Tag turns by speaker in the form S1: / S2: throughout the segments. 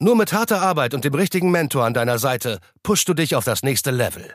S1: Nur mit harter Arbeit und dem richtigen Mentor an deiner Seite pushst du dich auf das nächste Level.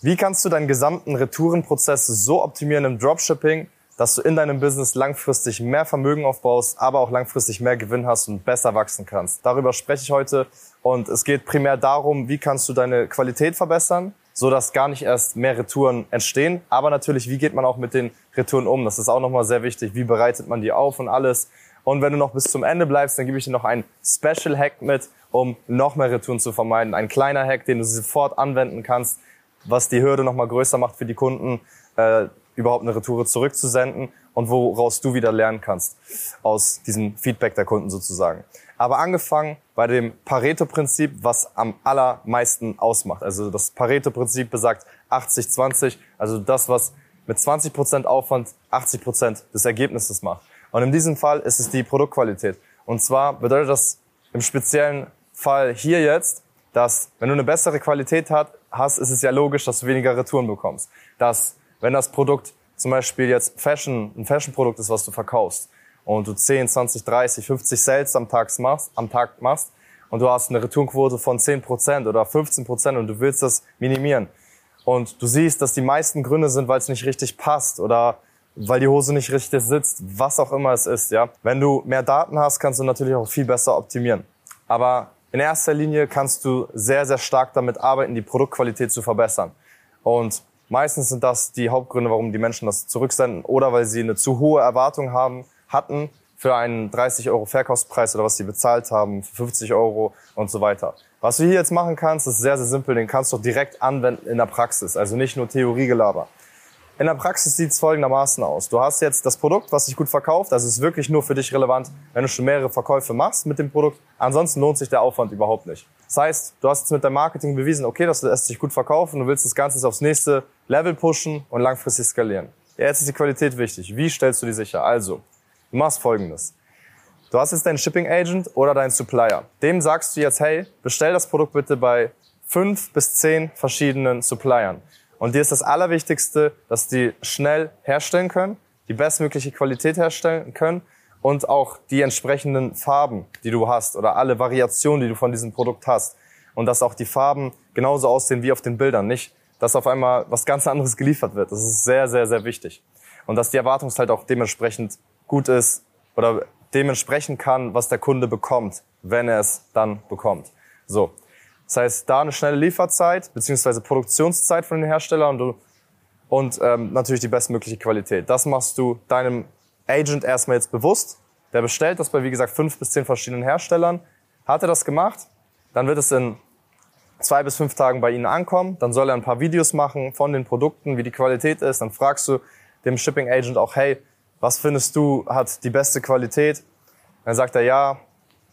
S2: Wie kannst du deinen gesamten Retourenprozess so optimieren im Dropshipping, dass du in deinem Business langfristig mehr Vermögen aufbaust, aber auch langfristig mehr Gewinn hast und besser wachsen kannst? Darüber spreche ich heute und es geht primär darum, wie kannst du deine Qualität verbessern, so dass gar nicht erst mehr Retouren entstehen, aber natürlich, wie geht man auch mit den Retouren um? Das ist auch nochmal sehr wichtig. Wie bereitet man die auf und alles? Und wenn du noch bis zum Ende bleibst, dann gebe ich dir noch einen Special Hack mit, um noch mehr Retouren zu vermeiden. Ein kleiner Hack, den du sofort anwenden kannst, was die Hürde noch mal größer macht für die Kunden, äh, überhaupt eine Retoure zurückzusenden und woraus du wieder lernen kannst aus diesem Feedback der Kunden sozusagen. Aber angefangen bei dem Pareto-Prinzip, was am allermeisten ausmacht. Also das Pareto-Prinzip besagt 80-20, also das, was mit 20% Aufwand 80% des Ergebnisses macht. Und in diesem Fall ist es die Produktqualität. Und zwar bedeutet das im speziellen Fall hier jetzt, dass wenn du eine bessere Qualität hat, hast, ist es ja logisch, dass du weniger Retouren bekommst. Dass, wenn das Produkt zum Beispiel jetzt Fashion, ein Fashion-Produkt ist, was du verkaufst, und du 10, 20, 30, 50 Sales am Tag machst, am Tag machst, und du hast eine Retourenquote von 10% oder 15% und du willst das minimieren. Und du siehst, dass die meisten Gründe sind, weil es nicht richtig passt oder weil die Hose nicht richtig sitzt, was auch immer es ist, ja. Wenn du mehr Daten hast, kannst du natürlich auch viel besser optimieren. Aber in erster Linie kannst du sehr, sehr stark damit arbeiten, die Produktqualität zu verbessern. Und meistens sind das die Hauptgründe, warum die Menschen das zurücksenden oder weil sie eine zu hohe Erwartung haben, hatten für einen 30 Euro Verkaufspreis oder was sie bezahlt haben, für 50 Euro und so weiter. Was du hier jetzt machen kannst, ist sehr, sehr simpel. Den kannst du direkt anwenden in der Praxis. Also nicht nur Theoriegelaber. In der Praxis sieht es folgendermaßen aus. Du hast jetzt das Produkt, was sich gut verkauft. Das ist wirklich nur für dich relevant, wenn du schon mehrere Verkäufe machst mit dem Produkt. Ansonsten lohnt sich der Aufwand überhaupt nicht. Das heißt, du hast jetzt mit deinem Marketing bewiesen, okay, das lässt sich gut verkaufen. Du willst das Ganze aufs nächste Level pushen und langfristig skalieren. Jetzt ist die Qualität wichtig. Wie stellst du die sicher? Also, du machst folgendes. Du hast jetzt deinen Shipping Agent oder deinen Supplier. Dem sagst du jetzt, hey, bestell das Produkt bitte bei fünf bis zehn verschiedenen Suppliern. Und dir ist das Allerwichtigste, dass die schnell herstellen können, die bestmögliche Qualität herstellen können und auch die entsprechenden Farben, die du hast oder alle Variationen, die du von diesem Produkt hast. Und dass auch die Farben genauso aussehen wie auf den Bildern. Nicht, dass auf einmal was ganz anderes geliefert wird. Das ist sehr, sehr, sehr wichtig. Und dass die Erwartungszeit auch dementsprechend gut ist oder dementsprechend kann, was der Kunde bekommt, wenn er es dann bekommt. So. Das heißt, da eine schnelle Lieferzeit beziehungsweise Produktionszeit von den Herstellern und, und ähm, natürlich die bestmögliche Qualität. Das machst du deinem Agent erstmal jetzt bewusst. Der bestellt das bei, wie gesagt, fünf bis zehn verschiedenen Herstellern. Hat er das gemacht, dann wird es in zwei bis fünf Tagen bei Ihnen ankommen. Dann soll er ein paar Videos machen von den Produkten, wie die Qualität ist. Dann fragst du dem Shipping Agent auch, hey, was findest du hat die beste Qualität? Dann sagt er, ja,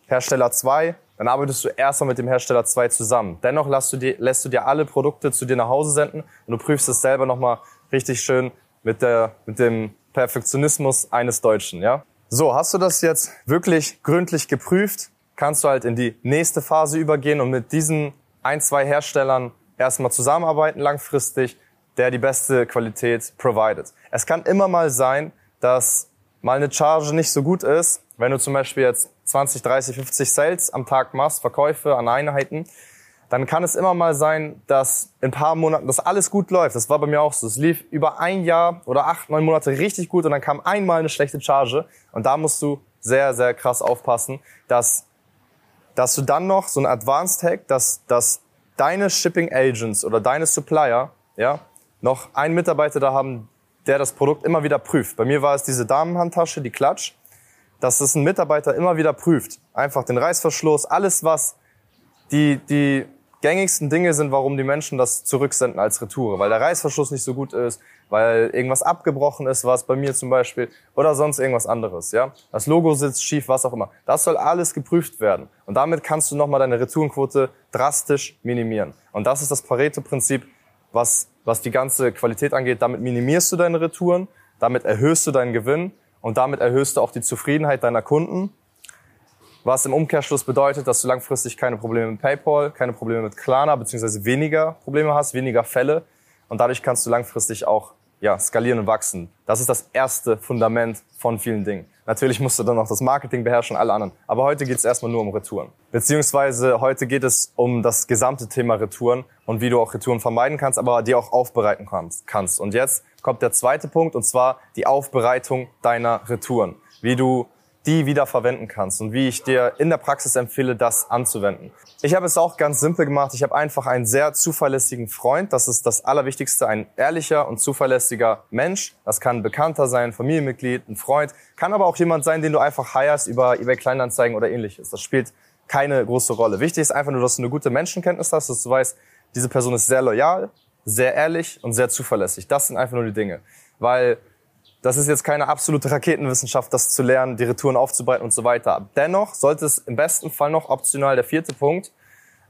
S2: Hersteller 2, dann arbeitest du erstmal mit dem Hersteller 2 zusammen. Dennoch lässt du, dir, lässt du dir alle Produkte zu dir nach Hause senden und du prüfst es selber nochmal richtig schön mit, der, mit dem Perfektionismus eines Deutschen. Ja? So, hast du das jetzt wirklich gründlich geprüft, kannst du halt in die nächste Phase übergehen und mit diesen ein, zwei Herstellern erstmal zusammenarbeiten langfristig, der die beste Qualität provided. Es kann immer mal sein, dass mal eine Charge nicht so gut ist, wenn du zum Beispiel jetzt 20, 30, 50 Sales am Tag machst, Verkäufe an Einheiten, dann kann es immer mal sein, dass in ein paar Monaten das alles gut läuft. Das war bei mir auch so. Es lief über ein Jahr oder acht, neun Monate richtig gut und dann kam einmal eine schlechte Charge. Und da musst du sehr, sehr krass aufpassen, dass, dass du dann noch so ein Advanced Hack, dass, dass deine Shipping Agents oder deine Supplier, ja, noch einen Mitarbeiter da haben, der das Produkt immer wieder prüft. Bei mir war es diese Damenhandtasche, die Klatsch dass es ein Mitarbeiter immer wieder prüft. Einfach den Reißverschluss, alles was die, die gängigsten Dinge sind, warum die Menschen das zurücksenden als Retour. Weil der Reißverschluss nicht so gut ist, weil irgendwas abgebrochen ist, was bei mir zum Beispiel, oder sonst irgendwas anderes. Ja, Das Logo sitzt schief, was auch immer. Das soll alles geprüft werden. Und damit kannst du nochmal deine Retourenquote drastisch minimieren. Und das ist das Pareto-Prinzip, was, was die ganze Qualität angeht. Damit minimierst du deine Retouren, damit erhöhst du deinen Gewinn und damit erhöhst du auch die Zufriedenheit deiner Kunden was im Umkehrschluss bedeutet, dass du langfristig keine Probleme mit PayPal, keine Probleme mit Klarna, beziehungsweise weniger Probleme hast, weniger Fälle. Und dadurch kannst du langfristig auch ja, skalieren und wachsen. Das ist das erste Fundament von vielen Dingen. Natürlich musst du dann noch das Marketing beherrschen, alle anderen. Aber heute geht es erstmal nur um Retouren. Beziehungsweise heute geht es um das gesamte Thema Retouren und wie du auch Retouren vermeiden kannst, aber die auch aufbereiten kannst. Und jetzt kommt der zweite Punkt, und zwar die Aufbereitung deiner Retouren. Wie du die wieder verwenden kannst und wie ich dir in der Praxis empfehle, das anzuwenden. Ich habe es auch ganz simpel gemacht. Ich habe einfach einen sehr zuverlässigen Freund. Das ist das Allerwichtigste. Ein ehrlicher und zuverlässiger Mensch. Das kann ein Bekannter sein, Familienmitglied, ein Freund. Kann aber auch jemand sein, den du einfach heierst über eBay Kleinanzeigen oder ähnliches. Das spielt keine große Rolle. Wichtig ist einfach nur, dass du eine gute Menschenkenntnis hast, dass du weißt, diese Person ist sehr loyal, sehr ehrlich und sehr zuverlässig. Das sind einfach nur die Dinge. Weil das ist jetzt keine absolute Raketenwissenschaft, das zu lernen, die Retouren aufzubereiten und so weiter. Dennoch sollte es im besten Fall noch optional, der vierte Punkt,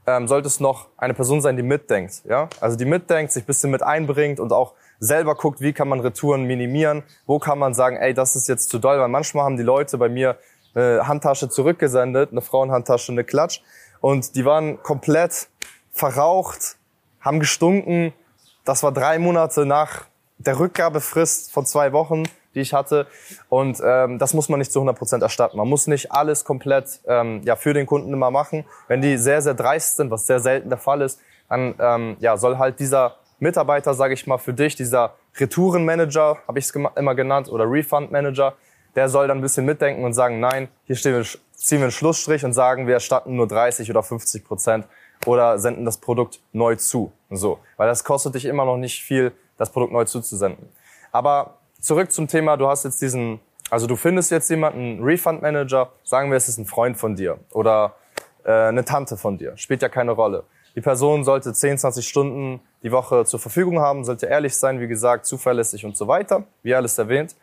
S2: ähm, sollte es noch eine Person sein, die mitdenkt. Ja? Also die mitdenkt, sich bisschen mit einbringt und auch selber guckt, wie kann man Retouren minimieren, wo kann man sagen, ey, das ist jetzt zu doll, weil manchmal haben die Leute bei mir eine Handtasche zurückgesendet, eine Frauenhandtasche, eine Klatsch und die waren komplett verraucht, haben gestunken. Das war drei Monate nach der Rückgabefrist von zwei Wochen, die ich hatte. Und ähm, das muss man nicht zu 100 Prozent erstatten. Man muss nicht alles komplett ähm, ja, für den Kunden immer machen. Wenn die sehr, sehr dreist sind, was sehr selten der Fall ist, dann ähm, ja, soll halt dieser Mitarbeiter, sage ich mal, für dich, dieser Retourenmanager, habe ich es immer genannt, oder Refund-Manager, der soll dann ein bisschen mitdenken und sagen, nein, hier stehen wir, ziehen wir einen Schlussstrich und sagen, wir erstatten nur 30 oder 50 Prozent oder senden das Produkt neu zu. So, weil das kostet dich immer noch nicht viel, das Produkt neu zuzusenden. Aber zurück zum Thema, du hast jetzt diesen, also du findest jetzt jemanden, Refund Manager, sagen wir, es ist ein Freund von dir oder äh, eine Tante von dir, spielt ja keine Rolle. Die Person sollte 10, 20 Stunden die Woche zur Verfügung haben, sollte ehrlich sein, wie gesagt, zuverlässig und so weiter, wie alles erwähnt.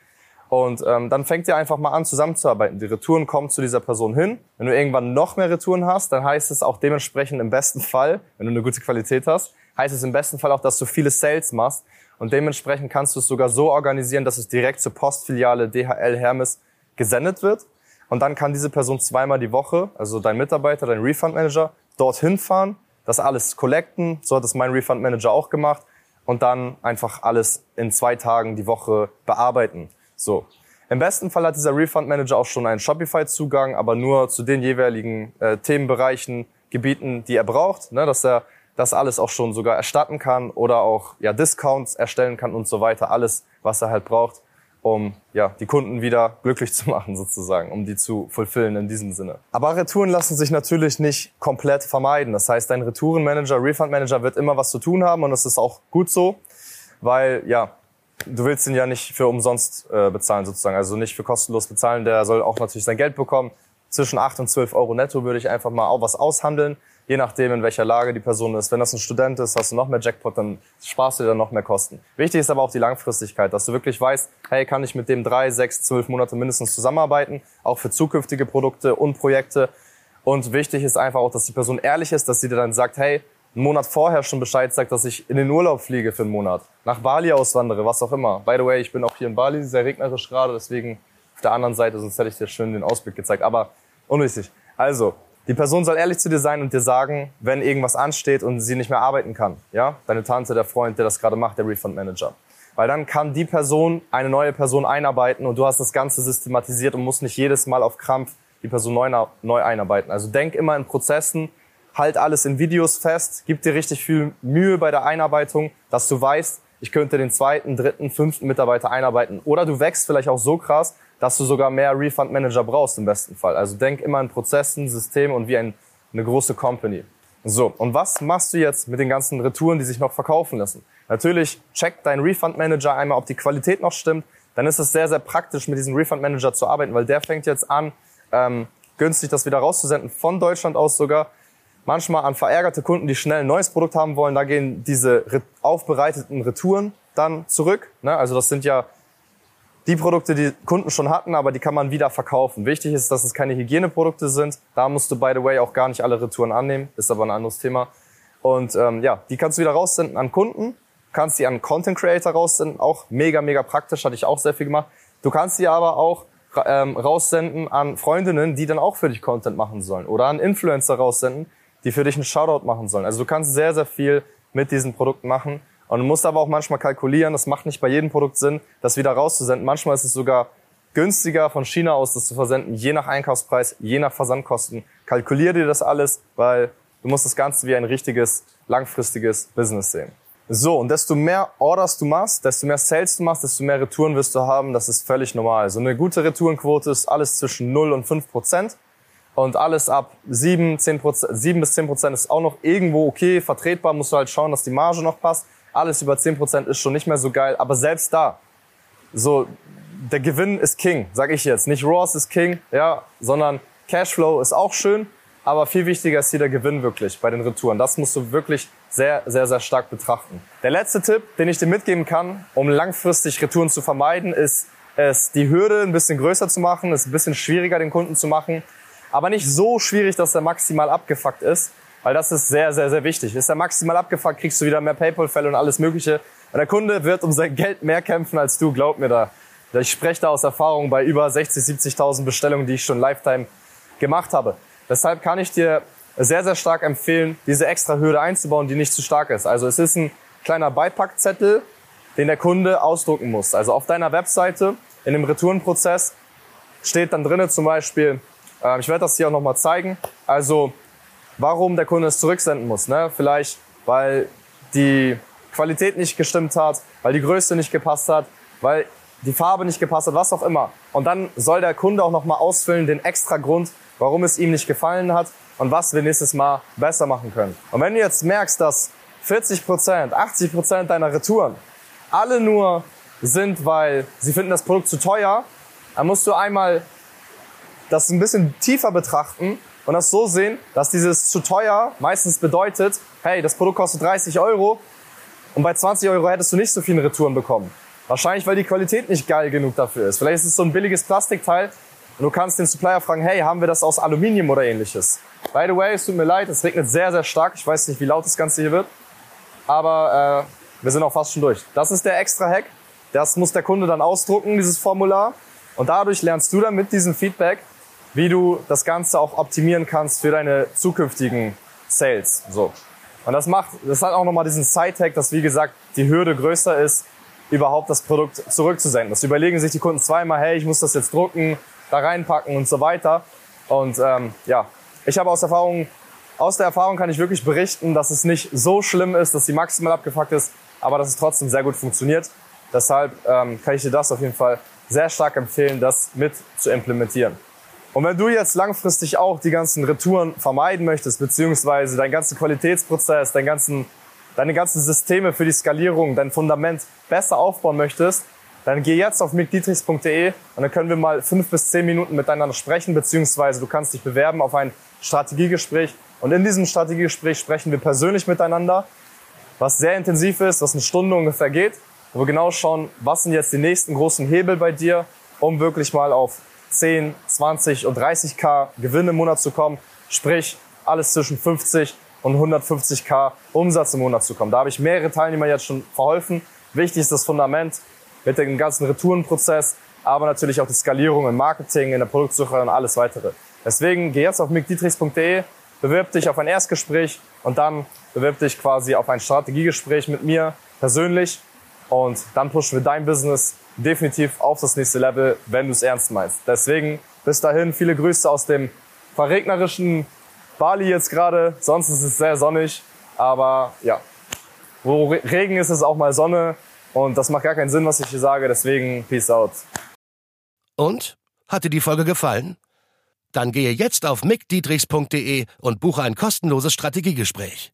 S2: Und ähm, dann fängt ihr einfach mal an, zusammenzuarbeiten. Die Retouren kommen zu dieser Person hin. Wenn du irgendwann noch mehr Retouren hast, dann heißt es auch dementsprechend im besten Fall, wenn du eine gute Qualität hast, heißt es im besten Fall auch, dass du viele Sales machst, und dementsprechend kannst du es sogar so organisieren, dass es direkt zur Postfiliale DHL Hermes gesendet wird. Und dann kann diese Person zweimal die Woche, also dein Mitarbeiter, dein Refund Manager, dorthin fahren, das alles collecten. So hat es mein Refund Manager auch gemacht. Und dann einfach alles in zwei Tagen die Woche bearbeiten. So. Im besten Fall hat dieser Refund Manager auch schon einen Shopify-Zugang, aber nur zu den jeweiligen äh, Themenbereichen, Gebieten, die er braucht, ne, dass er das alles auch schon sogar erstatten kann oder auch ja, Discounts erstellen kann und so weiter. Alles, was er halt braucht, um ja, die Kunden wieder glücklich zu machen sozusagen, um die zu fulfillen in diesem Sinne. Aber Retouren lassen sich natürlich nicht komplett vermeiden. Das heißt, dein Retourenmanager, Refundmanager wird immer was zu tun haben und das ist auch gut so, weil ja, du willst ihn ja nicht für umsonst äh, bezahlen sozusagen, also nicht für kostenlos bezahlen. Der soll auch natürlich sein Geld bekommen. Zwischen 8 und 12 Euro netto würde ich einfach mal auch was aushandeln je nachdem, in welcher Lage die Person ist. Wenn das ein Student ist, hast du noch mehr Jackpot, dann sparst du dir dann noch mehr Kosten. Wichtig ist aber auch die Langfristigkeit, dass du wirklich weißt, hey, kann ich mit dem drei, sechs, zwölf Monate mindestens zusammenarbeiten, auch für zukünftige Produkte und Projekte. Und wichtig ist einfach auch, dass die Person ehrlich ist, dass sie dir dann sagt, hey, einen Monat vorher schon Bescheid sagt, dass ich in den Urlaub fliege für einen Monat, nach Bali auswandere, was auch immer. By the way, ich bin auch hier in Bali, sehr regnerisch gerade, deswegen auf der anderen Seite, sonst hätte ich dir schön den Ausblick gezeigt. Aber unwichtig. Also, die Person soll ehrlich zu dir sein und dir sagen, wenn irgendwas ansteht und sie nicht mehr arbeiten kann. Ja, deine Tante, der Freund, der das gerade macht, der Refund Manager. Weil dann kann die Person eine neue Person einarbeiten und du hast das Ganze systematisiert und musst nicht jedes Mal auf Krampf die Person neu, neu einarbeiten. Also denk immer in Prozessen, halt alles in Videos fest, gib dir richtig viel Mühe bei der Einarbeitung, dass du weißt, ich könnte den zweiten, dritten, fünften Mitarbeiter einarbeiten. Oder du wächst vielleicht auch so krass, dass du sogar mehr Refund Manager brauchst im besten Fall. Also denk immer in Prozessen, Systemen und wie ein, eine große Company. So, und was machst du jetzt mit den ganzen Retouren, die sich noch verkaufen lassen? Natürlich check dein Refund Manager einmal, ob die Qualität noch stimmt. Dann ist es sehr, sehr praktisch, mit diesem Refund Manager zu arbeiten, weil der fängt jetzt an, ähm, günstig das wieder rauszusenden, von Deutschland aus sogar. manchmal an verärgerte Kunden, die schnell ein neues Produkt haben wollen. Da gehen diese aufbereiteten Retouren dann zurück. Ne? Also das sind ja die Produkte, die Kunden schon hatten, aber die kann man wieder verkaufen. Wichtig ist, dass es keine Hygieneprodukte sind. Da musst du, by the way, auch gar nicht alle Retouren annehmen. Ist aber ein anderes Thema. Und ähm, ja, die kannst du wieder raussenden an Kunden, kannst die an Content Creator raussenden, auch mega, mega praktisch, hatte ich auch sehr viel gemacht. Du kannst sie aber auch ähm, raussenden an Freundinnen, die dann auch für dich Content machen sollen. Oder an Influencer raussenden, die für dich einen Shoutout machen sollen. Also du kannst sehr, sehr viel mit diesen Produkten machen. Und du musst aber auch manchmal kalkulieren, das macht nicht bei jedem Produkt Sinn, das wieder rauszusenden. Manchmal ist es sogar günstiger von China aus das zu versenden, je nach Einkaufspreis, je nach Versandkosten. Kalkulier dir das alles, weil du musst das Ganze wie ein richtiges, langfristiges Business sehen. So, und desto mehr Orders du machst, desto mehr Sales du machst, desto mehr Retouren wirst du haben. Das ist völlig normal. So eine gute Retourenquote ist alles zwischen 0 und 5 Prozent. Und alles ab 7, 10 Prozent, 7 bis 10 Prozent ist auch noch irgendwo okay, vertretbar. Musst du halt schauen, dass die Marge noch passt. Alles über 10% ist schon nicht mehr so geil. Aber selbst da, so, der Gewinn ist King, sag ich jetzt. Nicht Ross ist King, ja, sondern Cashflow ist auch schön. Aber viel wichtiger ist hier der Gewinn wirklich bei den Retouren. Das musst du wirklich sehr, sehr, sehr stark betrachten. Der letzte Tipp, den ich dir mitgeben kann, um langfristig Retouren zu vermeiden, ist es, die Hürde ein bisschen größer zu machen, es ein bisschen schwieriger den Kunden zu machen. Aber nicht so schwierig, dass er maximal abgefuckt ist, weil das ist sehr, sehr, sehr wichtig. Ist er maximal abgefuckt, kriegst du wieder mehr Paypal-Fälle und alles Mögliche. Und der Kunde wird um sein Geld mehr kämpfen als du, glaub mir da. Ich spreche da aus Erfahrung bei über 60, 70.000 Bestellungen, die ich schon Lifetime gemacht habe. Deshalb kann ich dir sehr, sehr stark empfehlen, diese extra Hürde einzubauen, die nicht zu stark ist. Also es ist ein kleiner Beipackzettel, den der Kunde ausdrucken muss. Also auf deiner Webseite in dem Retourenprozess steht dann drinnen zum Beispiel, äh, ich werde das hier auch nochmal zeigen, also warum der Kunde es zurücksenden muss. Ne? Vielleicht, weil die Qualität nicht gestimmt hat, weil die Größe nicht gepasst hat, weil die Farbe nicht gepasst hat, was auch immer. Und dann soll der Kunde auch nochmal ausfüllen, den extra Grund, warum es ihm nicht gefallen hat und was wir nächstes Mal besser machen können. Und wenn du jetzt merkst, dass 40% 80% deiner Retouren alle nur sind, weil sie finden das Produkt zu teuer, dann musst du einmal das ein bisschen tiefer betrachten und das so sehen, dass dieses zu teuer meistens bedeutet, hey, das Produkt kostet 30 Euro und bei 20 Euro hättest du nicht so viele Retouren bekommen. Wahrscheinlich, weil die Qualität nicht geil genug dafür ist. Vielleicht ist es so ein billiges Plastikteil und du kannst den Supplier fragen, hey, haben wir das aus Aluminium oder ähnliches? By the way, es tut mir leid, es regnet sehr, sehr stark. Ich weiß nicht, wie laut das Ganze hier wird. Aber äh, wir sind auch fast schon durch. Das ist der extra Hack. Das muss der Kunde dann ausdrucken, dieses Formular. Und dadurch lernst du dann mit diesem Feedback, wie du das Ganze auch optimieren kannst für deine zukünftigen Sales. So. Und das macht, das hat auch nochmal diesen Side-Hack, dass wie gesagt die Hürde größer ist, überhaupt das Produkt zurückzusenden. Das überlegen sich die Kunden zweimal, hey, ich muss das jetzt drucken, da reinpacken und so weiter. Und ähm, ja, ich habe aus Erfahrung, aus der Erfahrung kann ich wirklich berichten, dass es nicht so schlimm ist, dass sie maximal abgefuckt ist, aber dass es trotzdem sehr gut funktioniert. Deshalb ähm, kann ich dir das auf jeden Fall sehr stark empfehlen, das mit zu implementieren. Und wenn du jetzt langfristig auch die ganzen Retouren vermeiden möchtest, beziehungsweise deinen ganzen Qualitätsprozess, deinen ganzen, deine ganzen Systeme für die Skalierung, dein Fundament besser aufbauen möchtest, dann geh jetzt auf mickdietrichs.de und dann können wir mal fünf bis zehn Minuten miteinander sprechen, beziehungsweise du kannst dich bewerben auf ein Strategiegespräch. Und in diesem Strategiegespräch sprechen wir persönlich miteinander, was sehr intensiv ist, was eine Stunde ungefähr geht, wo wir genau schauen, was sind jetzt die nächsten großen Hebel bei dir, um wirklich mal auf 10, 20 und 30k Gewinn im Monat zu kommen. Sprich, alles zwischen 50 und 150k Umsatz im Monat zu kommen. Da habe ich mehrere Teilnehmer jetzt schon verholfen. Wichtig ist das Fundament mit dem ganzen Retourenprozess, aber natürlich auch die Skalierung im Marketing, in der Produktsuche und alles weitere. Deswegen geh jetzt auf mickdietrichs.de, bewirb dich auf ein Erstgespräch und dann bewirb dich quasi auf ein Strategiegespräch mit mir persönlich und dann pushen wir dein Business definitiv auf das nächste Level, wenn du es ernst meinst. Deswegen bis dahin viele Grüße aus dem verregnerischen Bali jetzt gerade. Sonst ist es sehr sonnig, aber ja, wo Regen ist, ist auch mal Sonne und das macht gar keinen Sinn, was ich hier sage. Deswegen Peace out.
S1: Und? Hat dir die Folge gefallen? Dann gehe jetzt auf mickdietrichs.de und buche ein kostenloses Strategiegespräch.